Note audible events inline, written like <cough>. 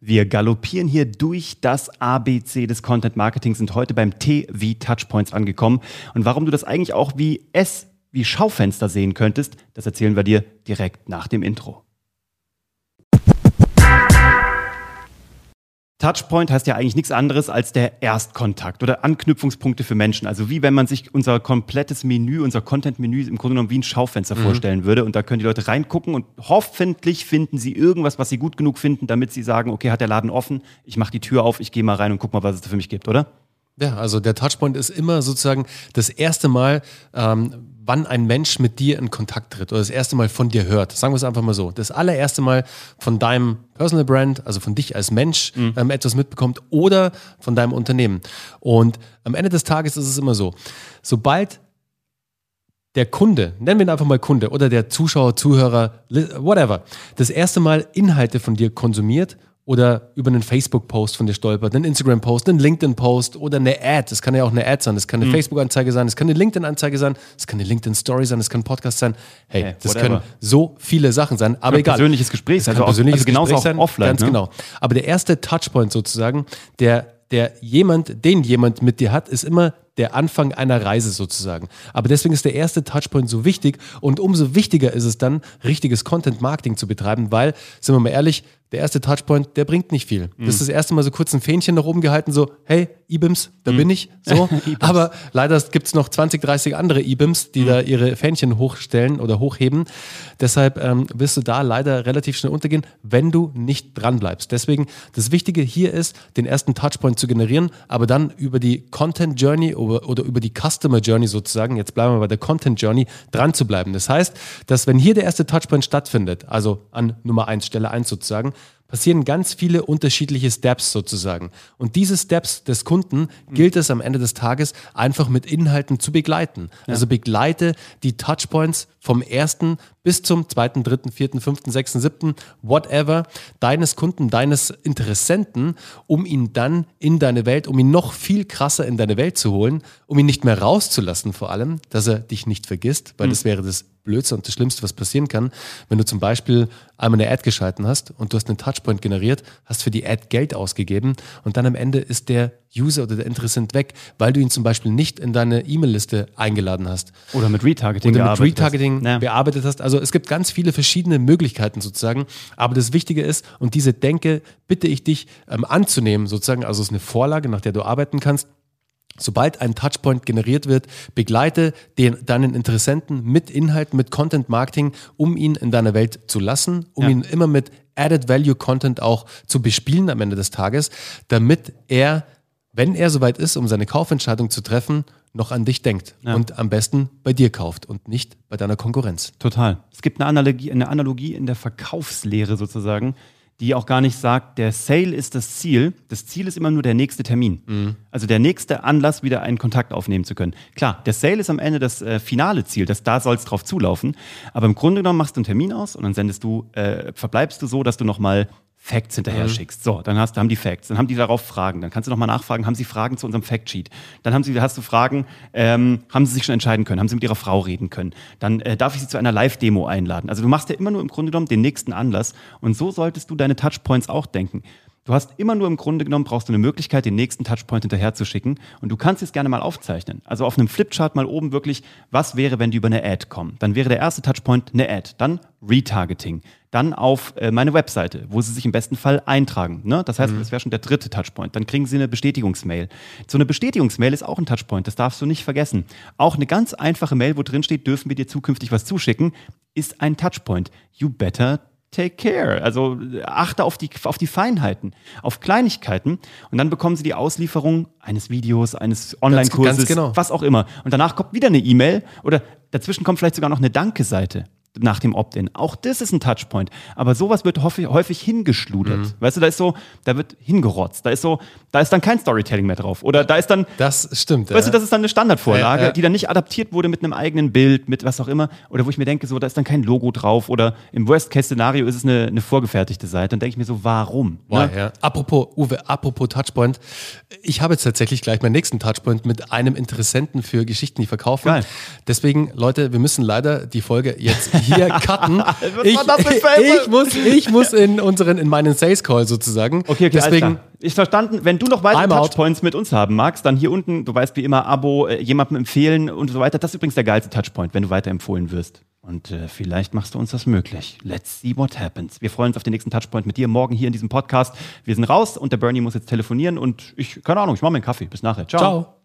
Wir galoppieren hier durch das ABC des Content Marketings sind heute beim T wie Touchpoints angekommen. Und warum du das eigentlich auch wie S wie Schaufenster sehen könntest, das erzählen wir dir direkt nach dem Intro. Touchpoint heißt ja eigentlich nichts anderes als der Erstkontakt oder Anknüpfungspunkte für Menschen. Also wie wenn man sich unser komplettes Menü, unser Content-Menü im Grunde genommen wie ein Schaufenster mhm. vorstellen würde. Und da können die Leute reingucken und hoffentlich finden sie irgendwas, was sie gut genug finden, damit sie sagen, okay, hat der Laden offen, ich mache die Tür auf, ich gehe mal rein und guck mal, was es da für mich gibt, oder? Ja, also der Touchpoint ist immer sozusagen das erste Mal, ähm, wann ein Mensch mit dir in Kontakt tritt oder das erste Mal von dir hört. Sagen wir es einfach mal so. Das allererste Mal von deinem Personal Brand, also von dich als Mensch, mhm. ähm, etwas mitbekommt oder von deinem Unternehmen. Und am Ende des Tages ist es immer so, sobald der Kunde, nennen wir ihn einfach mal Kunde oder der Zuschauer, Zuhörer, whatever, das erste Mal Inhalte von dir konsumiert oder über einen Facebook-Post von dir stolpert, einen Instagram-Post, einen LinkedIn-Post oder eine Ad. Das kann ja auch eine Ad sein, das kann eine mhm. Facebook-Anzeige sein, das kann eine LinkedIn-Anzeige sein, das kann eine LinkedIn-Story sein, das kann ein Podcast sein. Hey, hey das können so viele Sachen sein, aber egal. Persönliches Gespräch, das also persönliches also Gespräch sein, offline. Ganz ne? genau. Aber der erste Touchpoint sozusagen, der der jemand, den jemand mit dir hat, ist immer der Anfang einer Reise sozusagen. Aber deswegen ist der erste Touchpoint so wichtig und umso wichtiger ist es dann, richtiges Content Marketing zu betreiben, weil, sind wir mal ehrlich, der erste Touchpoint, der bringt nicht viel. Mhm. Das ist das erste Mal so kurz ein Fähnchen nach oben gehalten, so, hey, IBIMS, <laughs> da mhm. bin ich. So. Aber leider gibt es noch 20, 30 andere IBIMS, die mhm. da ihre Fähnchen hochstellen oder hochheben. Deshalb ähm, wirst du da leider relativ schnell untergehen, wenn du nicht dran bleibst. Deswegen, das Wichtige hier ist, den ersten Touchpoint zu generieren, aber dann über die Content Journey oder, oder über die Customer Journey sozusagen, jetzt bleiben wir bei der Content Journey, dran zu bleiben. Das heißt, dass wenn hier der erste Touchpoint stattfindet, also an Nummer 1, Stelle 1 sozusagen, passieren ganz viele unterschiedliche Steps sozusagen. Und diese Steps des Kunden gilt es am Ende des Tages einfach mit Inhalten zu begleiten. Also begleite die Touchpoints vom ersten bis zum zweiten, dritten, vierten, fünften, sechsten, siebten, whatever, deines Kunden, deines Interessenten, um ihn dann in deine Welt, um ihn noch viel krasser in deine Welt zu holen, um ihn nicht mehr rauszulassen vor allem, dass er dich nicht vergisst, weil mhm. das wäre das Blödste und das Schlimmste, was passieren kann, wenn du zum Beispiel einmal eine Ad geschalten hast und du hast einen Touchpoint generiert, hast für die Ad Geld ausgegeben und dann am Ende ist der User oder der Interessent weg, weil du ihn zum Beispiel nicht in deine E-Mail-Liste eingeladen hast. Oder mit Retargeting, oder mit Retargeting hast. bearbeitet hast. Also es gibt ganz viele verschiedene Möglichkeiten sozusagen. Aber das Wichtige ist, und diese Denke bitte ich dich ähm, anzunehmen, sozusagen, also es ist eine Vorlage, nach der du arbeiten kannst. Sobald ein Touchpoint generiert wird, begleite den, deinen Interessenten mit Inhalten, mit Content Marketing, um ihn in deiner Welt zu lassen, um ja. ihn immer mit Added Value Content auch zu bespielen am Ende des Tages, damit er wenn er soweit ist, um seine Kaufentscheidung zu treffen, noch an dich denkt ja. und am besten bei dir kauft und nicht bei deiner Konkurrenz. Total. Es gibt eine Analogie, eine Analogie in der Verkaufslehre sozusagen, die auch gar nicht sagt, der Sale ist das Ziel. Das Ziel ist immer nur der nächste Termin. Mhm. Also der nächste Anlass, wieder einen Kontakt aufnehmen zu können. Klar, der Sale ist am Ende das äh, finale Ziel, das, da soll es drauf zulaufen. Aber im Grunde genommen machst du einen Termin aus und dann sendest du, äh, verbleibst du so, dass du nochmal Facts hinterher mhm. schickst. So, dann hast, haben die Facts, dann haben die darauf Fragen. Dann kannst du nochmal nachfragen, haben sie Fragen zu unserem Factsheet? Dann haben sie, hast du Fragen, ähm, haben sie sich schon entscheiden können? Haben sie mit ihrer Frau reden können? Dann äh, darf ich sie zu einer Live-Demo einladen. Also du machst ja immer nur im Grunde genommen den nächsten Anlass. Und so solltest du deine Touchpoints auch denken. Du hast immer nur im Grunde genommen, brauchst du eine Möglichkeit, den nächsten Touchpoint hinterher zu schicken. Und du kannst es gerne mal aufzeichnen. Also auf einem Flipchart mal oben wirklich, was wäre, wenn die über eine Ad kommen? Dann wäre der erste Touchpoint eine Ad. Dann Retargeting. Dann auf äh, meine Webseite, wo sie sich im besten Fall eintragen. Ne? Das heißt, mhm. das wäre schon der dritte Touchpoint. Dann kriegen sie eine Bestätigungsmail. So eine Bestätigungsmail ist auch ein Touchpoint, das darfst du nicht vergessen. Auch eine ganz einfache Mail, wo drin steht, dürfen wir dir zukünftig was zuschicken, ist ein Touchpoint. You better take care. Also achte auf die, auf die Feinheiten, auf Kleinigkeiten. Und dann bekommen sie die Auslieferung eines Videos, eines Online-Kurses, genau. was auch immer. Und danach kommt wieder eine E-Mail oder dazwischen kommt vielleicht sogar noch eine Danke-Seite nach dem Opt-in. Auch das ist ein Touchpoint. Aber sowas wird häufig hingeschludert. Mhm. Weißt du, da ist so, da wird hingerotzt. Da ist so, da ist dann kein Storytelling mehr drauf. Oder da ist dann. Das stimmt. Weißt ja. du, das ist dann eine Standardvorlage, ja, ja. die dann nicht adaptiert wurde mit einem eigenen Bild, mit was auch immer. Oder wo ich mir denke, so, da ist dann kein Logo drauf. Oder im Worst-Case-Szenario ist es eine, eine vorgefertigte Seite. Dann denke ich mir so, warum? Boah, ne? ja. Apropos, Uwe, apropos Touchpoint. Ich habe jetzt tatsächlich gleich meinen nächsten Touchpoint mit einem Interessenten für Geschichten, die verkaufen. Geil. Deswegen, Leute, wir müssen leider die Folge jetzt <laughs> hier <laughs> cutten. Ich, ich muss, ich muss in unseren, in meinen Sales Call sozusagen. Okay, okay, Deswegen. Ich verstanden, wenn du noch weitere I'm out. Touchpoints mit uns haben magst, dann hier unten, du weißt wie immer, Abo, äh, jemandem empfehlen und so weiter. Das ist übrigens der geilste Touchpoint, wenn du weiterempfohlen wirst. Und äh, vielleicht machst du uns das möglich. Let's see what happens. Wir freuen uns auf den nächsten Touchpoint mit dir morgen hier in diesem Podcast. Wir sind raus und der Bernie muss jetzt telefonieren und ich, keine Ahnung, ich mache mir einen Kaffee. Bis nachher. ciao.